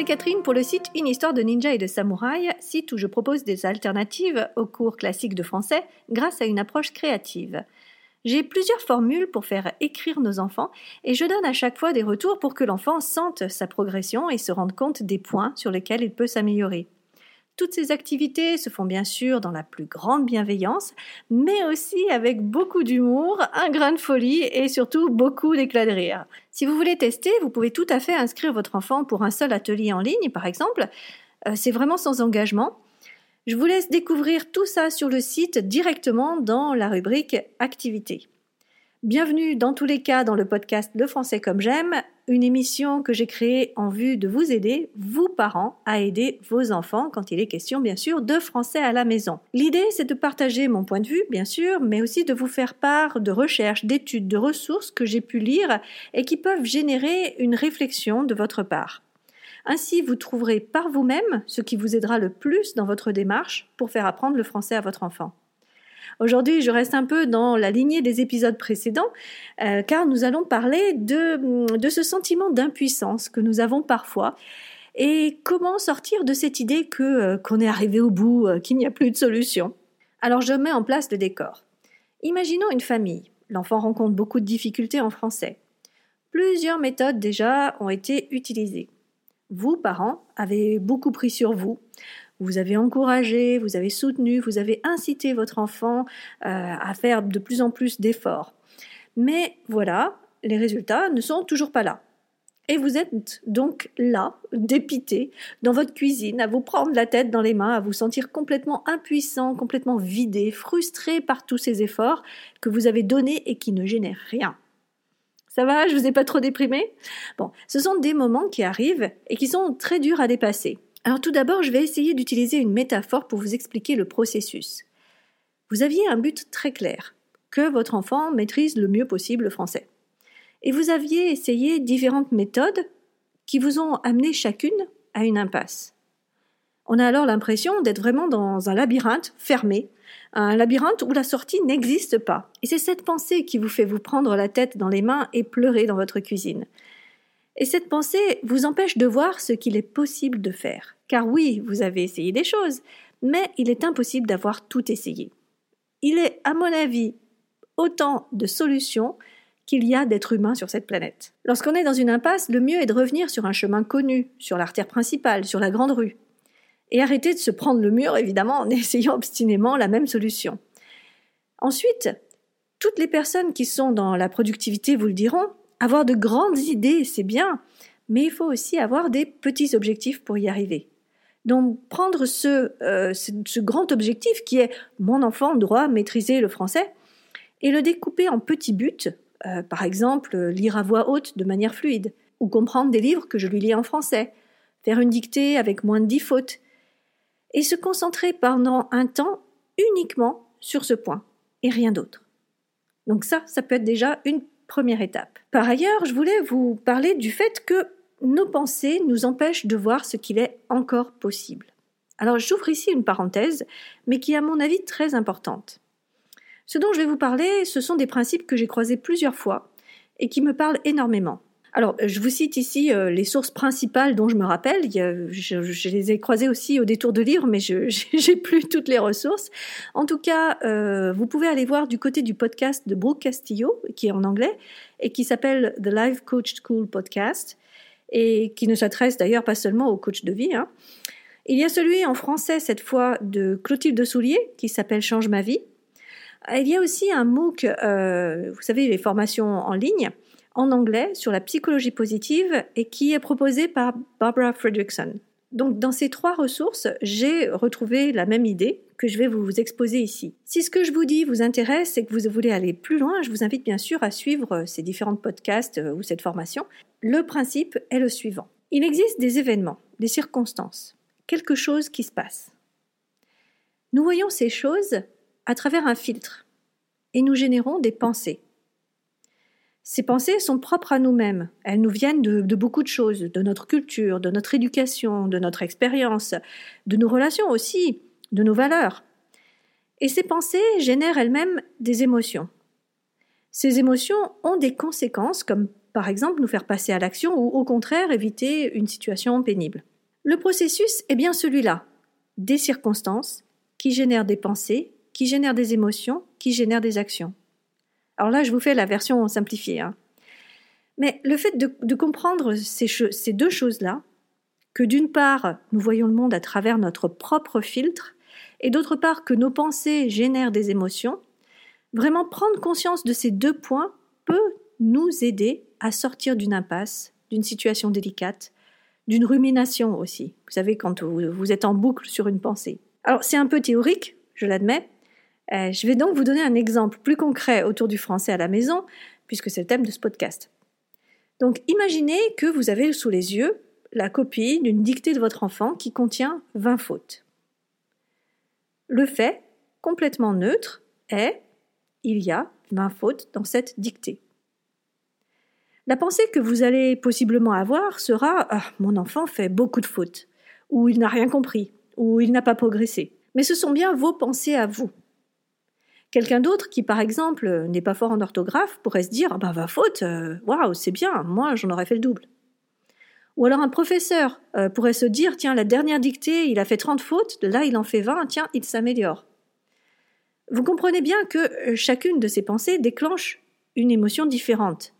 c'est Catherine pour le site Une histoire de ninja et de samouraï, site où je propose des alternatives aux cours classiques de français grâce à une approche créative. J'ai plusieurs formules pour faire écrire nos enfants et je donne à chaque fois des retours pour que l'enfant sente sa progression et se rende compte des points sur lesquels il peut s'améliorer. Toutes ces activités se font bien sûr dans la plus grande bienveillance, mais aussi avec beaucoup d'humour, un grain de folie et surtout beaucoup d'éclat de rire. Si vous voulez tester, vous pouvez tout à fait inscrire votre enfant pour un seul atelier en ligne, par exemple. Euh, c'est vraiment sans engagement. Je vous laisse découvrir tout ça sur le site directement dans la rubrique Activités. Bienvenue dans tous les cas dans le podcast Le français comme j'aime, une émission que j'ai créée en vue de vous aider, vous parents, à aider vos enfants quand il est question bien sûr de français à la maison. L'idée c'est de partager mon point de vue bien sûr, mais aussi de vous faire part de recherches, d'études, de ressources que j'ai pu lire et qui peuvent générer une réflexion de votre part. Ainsi, vous trouverez par vous-même ce qui vous aidera le plus dans votre démarche pour faire apprendre le français à votre enfant. Aujourd'hui, je reste un peu dans la lignée des épisodes précédents, euh, car nous allons parler de, ce sentiment d'impuissance que nous avons parfois et comment sortir de cette idée que euh, qu'on est arrivé au bout, euh, qu'il n'y a plus de solution. Alors je mets en place le décor. Imaginons une famille. L'enfant rencontre beaucoup de difficultés en français. Plusieurs méthodes déjà ont été utilisées. Vous, parents, avez beaucoup pris sur vous vous avez encouragé, vous avez soutenu, vous avez incité votre enfant euh, à faire de plus en plus d'efforts. Mais voilà, les résultats ne sont toujours pas là. Et vous êtes donc là, dépité, dans votre cuisine, à vous prendre la tête dans les mains, à vous sentir complètement impuissant, complètement vidé, frustré par tous ces efforts que vous avez donnés et qui ne génèrent rien. Ça va, je vous ai pas trop déprimé? Bon, ce sont des moments qui arrivent et qui sont très durs à dépasser. Alors tout d'abord, je vais essayer d'utiliser une métaphore pour vous expliquer le processus. Vous aviez un but très clair, que votre enfant maîtrise le mieux possible le français. Et vous aviez essayé différentes méthodes qui vous ont amené chacune à une impasse. On a alors l'impression d'être vraiment dans un labyrinthe fermé, un labyrinthe où la sortie n'existe pas. Et c'est cette pensée qui vous fait vous prendre la tête dans les mains et pleurer dans votre cuisine. Et cette pensée vous empêche de voir ce qu'il est possible de faire. Car oui, vous avez essayé des choses, mais il est impossible d'avoir tout essayé. Il est, à mon avis, autant de solutions qu'il y a d'êtres humains sur cette planète. Lorsqu'on est dans une impasse, le mieux est de revenir sur un chemin connu, sur l'artère principale, sur la grande rue. Et arrêter de se prendre le mur, évidemment, en essayant obstinément la même solution. Ensuite, toutes les personnes qui sont dans la productivité vous le diront, avoir de grandes idées, c'est bien, mais il faut aussi avoir des petits objectifs pour y arriver. Donc prendre ce, euh, ce, grand objectif qui est mon enfant doit maîtriser le français et le découper en petits buts, euh, par exemple lire à voix haute de manière fluide, ou comprendre des livres que je lui lis en français, faire une dictée avec moins de dix fautes, et se concentrer pendant un temps uniquement sur ce point et rien d'autre. Donc ça, ça peut être déjà une première étape. Par ailleurs, je voulais vous parler du fait que nos pensées nous empêchent de voir ce qu'il est encore possible. Alors j'ouvre ici une parenthèse, mais qui est à mon avis très importante. Ce dont je vais vous parler, ce sont des principes que j'ai croisés plusieurs fois et qui me parlent énormément. Alors, je vous cite ici euh, les sources principales dont je me rappelle. je, les ai croisées aussi au détour de livres, mais je j'ai plus toutes les ressources. En tout cas, euh, vous pouvez aller voir du côté du podcast de Brooke Castillo, qui est en anglais et qui s'appelle The Life Coach School Podcast, et qui ne s'adresse d'ailleurs pas seulement aux coachs de vie. Hein. Il y a celui en français cette fois de Clotilde Soulier qui s'appelle Change ma vie. Il y a aussi un MOOC, euh, vous savez, les formations en ligne en anglais sur la psychologie positive et qui est proposé par Barbara Fredrickson. Donc dans ces trois ressources, j'ai retrouvé la même idée que je vais vous exposer ici. Si ce que je vous dis vous intéresse et que vous voulez aller plus loin, je vous invite bien sûr à suivre ces différents podcasts euh, ou cette formation. Le principe est le suivant. Il existe des événements, des circonstances, quelque chose qui se passe. Nous voyons ces choses à travers un filtre et nous générons des pensées. Ces pensées sont propres à nous-mêmes. Elles nous viennent de, beaucoup de choses, de notre culture, de notre éducation, de notre expérience, de nos relations aussi, de nos valeurs. Et ces pensées génèrent elles-mêmes des émotions. Ces émotions ont des conséquences comme par exemple nous faire passer à l'action ou au contraire éviter une situation pénible. Le processus est bien celui-là. Des circonstances qui génèrent des pensées, qui génèrent des émotions, qui génèrent des actions. Alors là, je vous fais la version simplifiée. Hein. Mais le fait de, comprendre ces, ces deux choses-là, que d'une part, nous voyons le monde à travers notre propre filtre, et d'autre part, que nos pensées génèrent des émotions, vraiment prendre conscience de ces deux points peut nous aider à sortir d'une impasse, d'une situation délicate, d'une rumination aussi. Vous savez, quand vous êtes en boucle sur une pensée. Alors, c'est un peu théorique, je l'admets. Euh, je vais donc vous donner un exemple plus concret autour du français à la maison, puisque c'est le thème de ce podcast. Donc, imaginez que vous avez sous les yeux la copie d'une dictée de votre enfant qui contient 20 fautes. Le fait, complètement neutre, est il y a 20 fautes dans cette dictée. La pensée que vous allez possiblement avoir sera ah, Mon enfant fait beaucoup de fautes, ou il n'a rien compris, ou il n'a pas progressé. Mais ce sont bien vos pensées à vous. Quelqu'un d'autre qui, par exemple, n'est pas fort en orthographe pourrait se dire ah bah, va faute, euh, waouh, c'est bien, moi j'en aurais fait le double. Ou alors un professeur euh, pourrait se dire tiens, la dernière dictée, il a fait 30 fautes, là il en fait 20, tiens, il s'améliore. Vous comprenez bien que euh, chacune de ces pensées déclenche une émotion différente.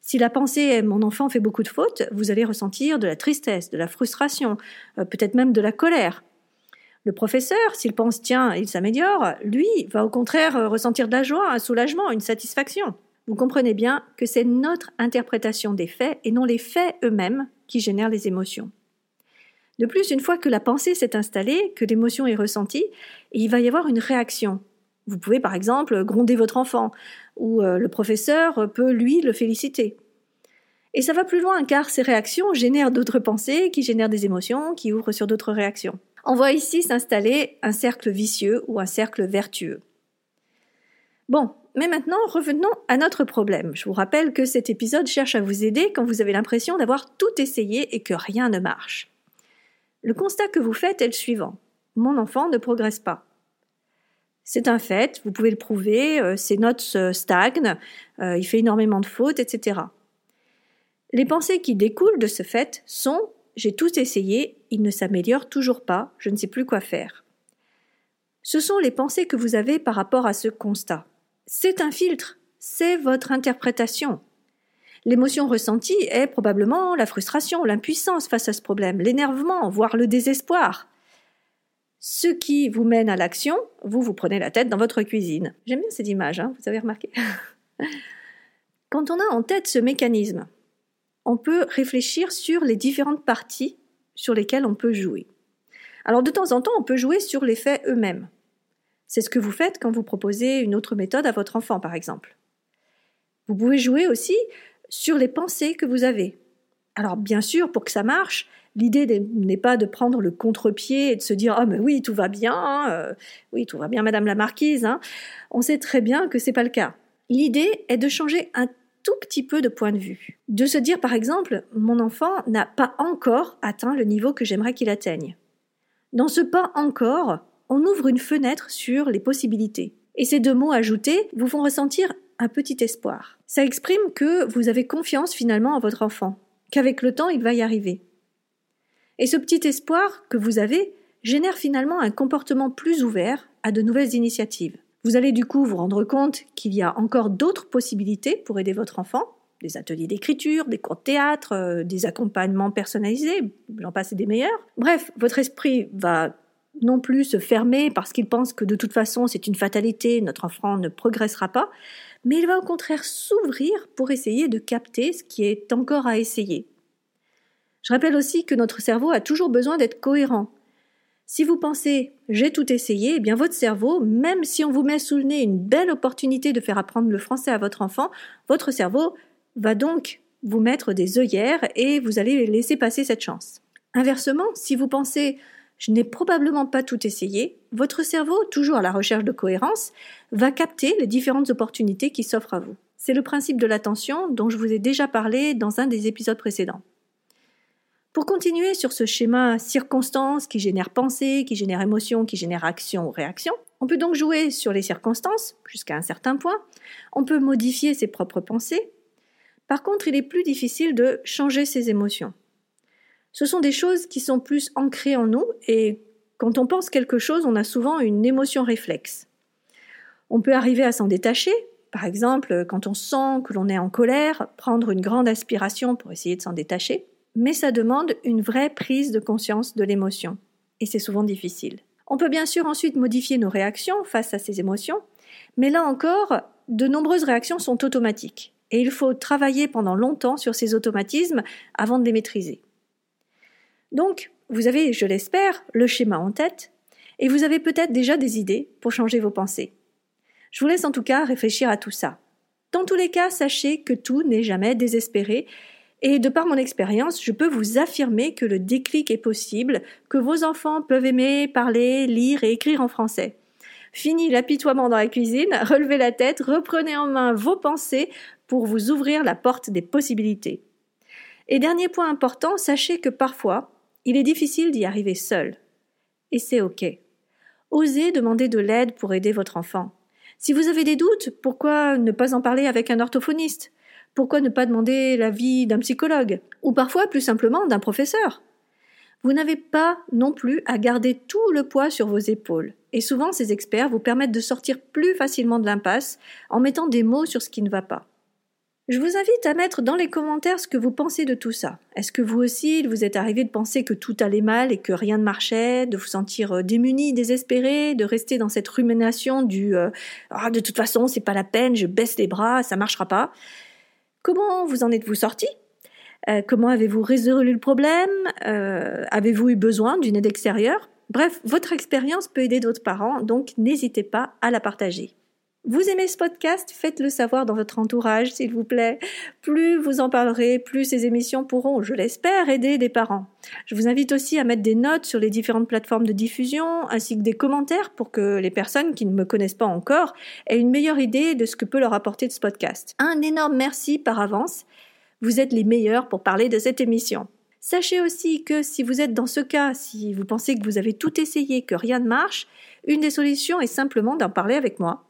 Si la pensée mon enfant fait beaucoup de fautes, vous allez ressentir de la tristesse, de la frustration, peut-être même de la colère. Le professeur, s'il pense tiens, il s'améliore, lui va au contraire euh, ressentir de la joie, un soulagement, une satisfaction. Vous comprenez bien que c'est notre interprétation des faits et non les faits eux-mêmes qui génèrent les émotions. De plus, une fois que la pensée s'est installée, que l'émotion est ressentie, il va y avoir une réaction, vous pouvez par exemple gronder votre enfant, ou euh, le professeur peut lui le féliciter. Et ça va plus loin car ces réactions génèrent d'autres pensées qui génèrent des émotions qui ouvrent sur d'autres réactions. On voit ici s'installer un cercle vicieux ou un cercle vertueux. Bon, mais maintenant revenons à notre problème. Je vous rappelle que cet épisode cherche à vous aider quand vous avez l'impression d'avoir tout essayé et que rien ne marche. Le constat que vous faites est le suivant. Mon enfant ne progresse pas. C'est un fait, vous pouvez le prouver, euh, ses notes euh, stagnent, euh, il fait énormément de fautes, etc. Les pensées qui découlent de ce fait sont j'ai tout essayé, il ne s'améliore toujours pas, je ne sais plus quoi faire. Ce sont les pensées que vous avez par rapport à ce constat. C'est un filtre, c'est votre interprétation. L'émotion ressentie est probablement la frustration, l'impuissance face à ce problème, l'énervement, voire le désespoir. Ce qui vous mène à l'action, vous vous prenez la tête dans votre cuisine. J'aime bien cette image, hein, vous avez remarqué Quand on a en tête ce mécanisme, on peut réfléchir sur les différentes parties sur lesquelles on peut jouer. Alors de temps en temps, on peut jouer sur les faits eux-mêmes. C'est ce que vous faites quand vous proposez une autre méthode à votre enfant, par exemple. Vous pouvez jouer aussi sur les pensées que vous avez. Alors bien sûr, pour que ça marche, l'idée n'est pas de prendre le contre-pied et de se dire ah mais oui tout va bien, hein, euh, oui tout va bien Madame la Marquise. Hein. On sait très bien que c'est pas le cas. L'idée est de changer un tout petit peu de point de vue, de se dire par exemple mon enfant n'a pas encore atteint le niveau que j'aimerais qu'il atteigne. Dans ce pas encore, on ouvre une fenêtre sur les possibilités. Et ces deux mots ajoutés vous font ressentir un petit espoir. Ça exprime que vous avez confiance finalement en votre enfant, qu'avec le temps il va y arriver. Et ce petit espoir que vous avez génère finalement un comportement plus ouvert à de nouvelles initiatives. Vous allez du coup vous rendre compte qu'il y a encore d'autres possibilités pour aider votre enfant, des ateliers d'écriture, des cours de théâtre, euh, des accompagnements personnalisés, j'en passe des meilleurs. Bref, votre esprit va non plus se fermer parce qu'il pense que de toute façon c'est une fatalité, notre enfant ne progressera pas, mais il va au contraire s'ouvrir pour essayer de capter ce qui est encore à essayer. Je rappelle aussi que notre cerveau a toujours besoin d'être cohérent. Si vous pensez j'ai tout essayé, eh bien votre cerveau, même si on vous met sous le nez une belle opportunité de faire apprendre le français à votre enfant, votre cerveau va donc vous mettre des œillères et vous allez laisser passer cette chance. Inversement, si vous pensez je n'ai probablement pas tout essayé, votre cerveau, toujours à la recherche de cohérence, va capter les différentes opportunités qui s'offrent à vous. C'est le principe de l'attention dont je vous ai déjà parlé dans un des épisodes précédents. Pour continuer sur ce schéma circonstance qui génère pensée, qui génère émotion, qui génère action ou réaction, on peut donc jouer sur les circonstances jusqu'à un certain point, on peut modifier ses propres pensées. Par contre, il est plus difficile de changer ses émotions. Ce sont des choses qui sont plus ancrées en nous et quand on pense quelque chose, on a souvent une émotion réflexe. On peut arriver à s'en détacher, par exemple quand on sent que l'on est en colère, prendre une grande aspiration pour essayer de s'en détacher, mais ça demande une vraie prise de conscience de l'émotion, et c'est souvent difficile. On peut bien sûr ensuite modifier nos réactions face à ces émotions, mais là encore, de nombreuses réactions sont automatiques, et il faut travailler pendant longtemps sur ces automatismes avant de les maîtriser. Donc, vous avez, je l'espère, le schéma en tête, et vous avez peut-être déjà des idées pour changer vos pensées. Je vous laisse en tout cas réfléchir à tout ça. Dans tous les cas, sachez que tout n'est jamais désespéré, et de par mon expérience, je peux vous affirmer que le déclic est possible, que vos enfants peuvent aimer, parler, lire et écrire en français. Fini l'apitoiement dans la cuisine, relevez la tête, reprenez en main vos pensées pour vous ouvrir la porte des possibilités. Et dernier point important, sachez que parfois, il est difficile d'y arriver seul. Et c'est OK. Osez demander de l'aide pour aider votre enfant. Si vous avez des doutes, pourquoi ne pas en parler avec un orthophoniste? Pourquoi ne pas demander l'avis d'un psychologue Ou parfois, plus simplement, d'un professeur? Vous n'avez pas non plus à garder tout le poids sur vos épaules. Et souvent, ces experts vous permettent de sortir plus facilement de l'impasse en mettant des mots sur ce qui ne va pas. Je vous invite à mettre dans les commentaires ce que vous pensez de tout ça. Est-ce que vous aussi, il vous est arrivé de penser que tout allait mal et que rien ne marchait, de vous sentir euh, démuni, désespéré, de rester dans cette rumination du euh, ah de toute façon c'est pas la peine, je baisse les bras, ça marchera pas. Comment vous en êtes-vous sorti? Euh, Comment avez-vous résolu le problème? Avez-vous eu besoin d'une aide extérieure? Bref, votre expérience peut aider d'autres parents, donc n'hésitez pas à la partager. Vous aimez ce podcast? Faites-le savoir dans votre entourage, s'il vous plaît. Plus vous en parlerez, plus ces émissions pourront, je l'espère, aider des parents. Je vous invite aussi à mettre des notes sur les différentes plateformes de diffusion, ainsi que des commentaires pour que les personnes qui ne me connaissent pas encore aient une meilleure idée de ce que peut leur apporter ce podcast. Un énorme merci par avance. Vous êtes les meilleurs pour parler de cette émission. Sachez aussi que si vous êtes dans ce cas, si vous pensez que vous avez tout essayé, que rien ne marche, une des solutions est simplement d'en parler avec moi.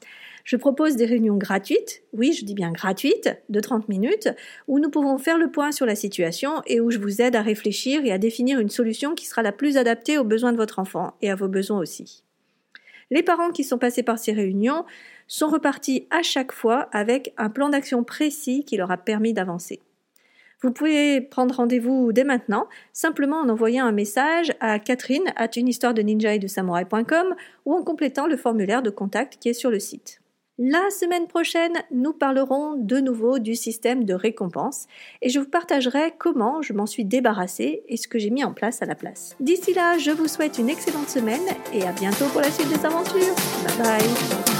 Je propose des réunions gratuites, oui, je dis bien gratuites, de 30 minutes, où nous pouvons faire le point sur la situation et où je vous aide à réfléchir et à définir une solution qui sera la plus adaptée aux besoins de votre enfant et à vos besoins aussi. Les parents qui sont passés par ces réunions sont repartis à chaque fois avec un plan d'action précis qui leur a permis d'avancer. Vous pouvez prendre rendez-vous dès maintenant, simplement en envoyant un message à Catherine at une et de samouraï.com ou en complétant le formulaire de contact qui est sur le site. La semaine prochaine, nous parlerons de nouveau du système de récompense et je vous partagerai comment je m'en suis débarrassée et ce que j'ai mis en place à la place. D'ici là, je vous souhaite une excellente semaine et à bientôt pour la suite des aventures. Bye bye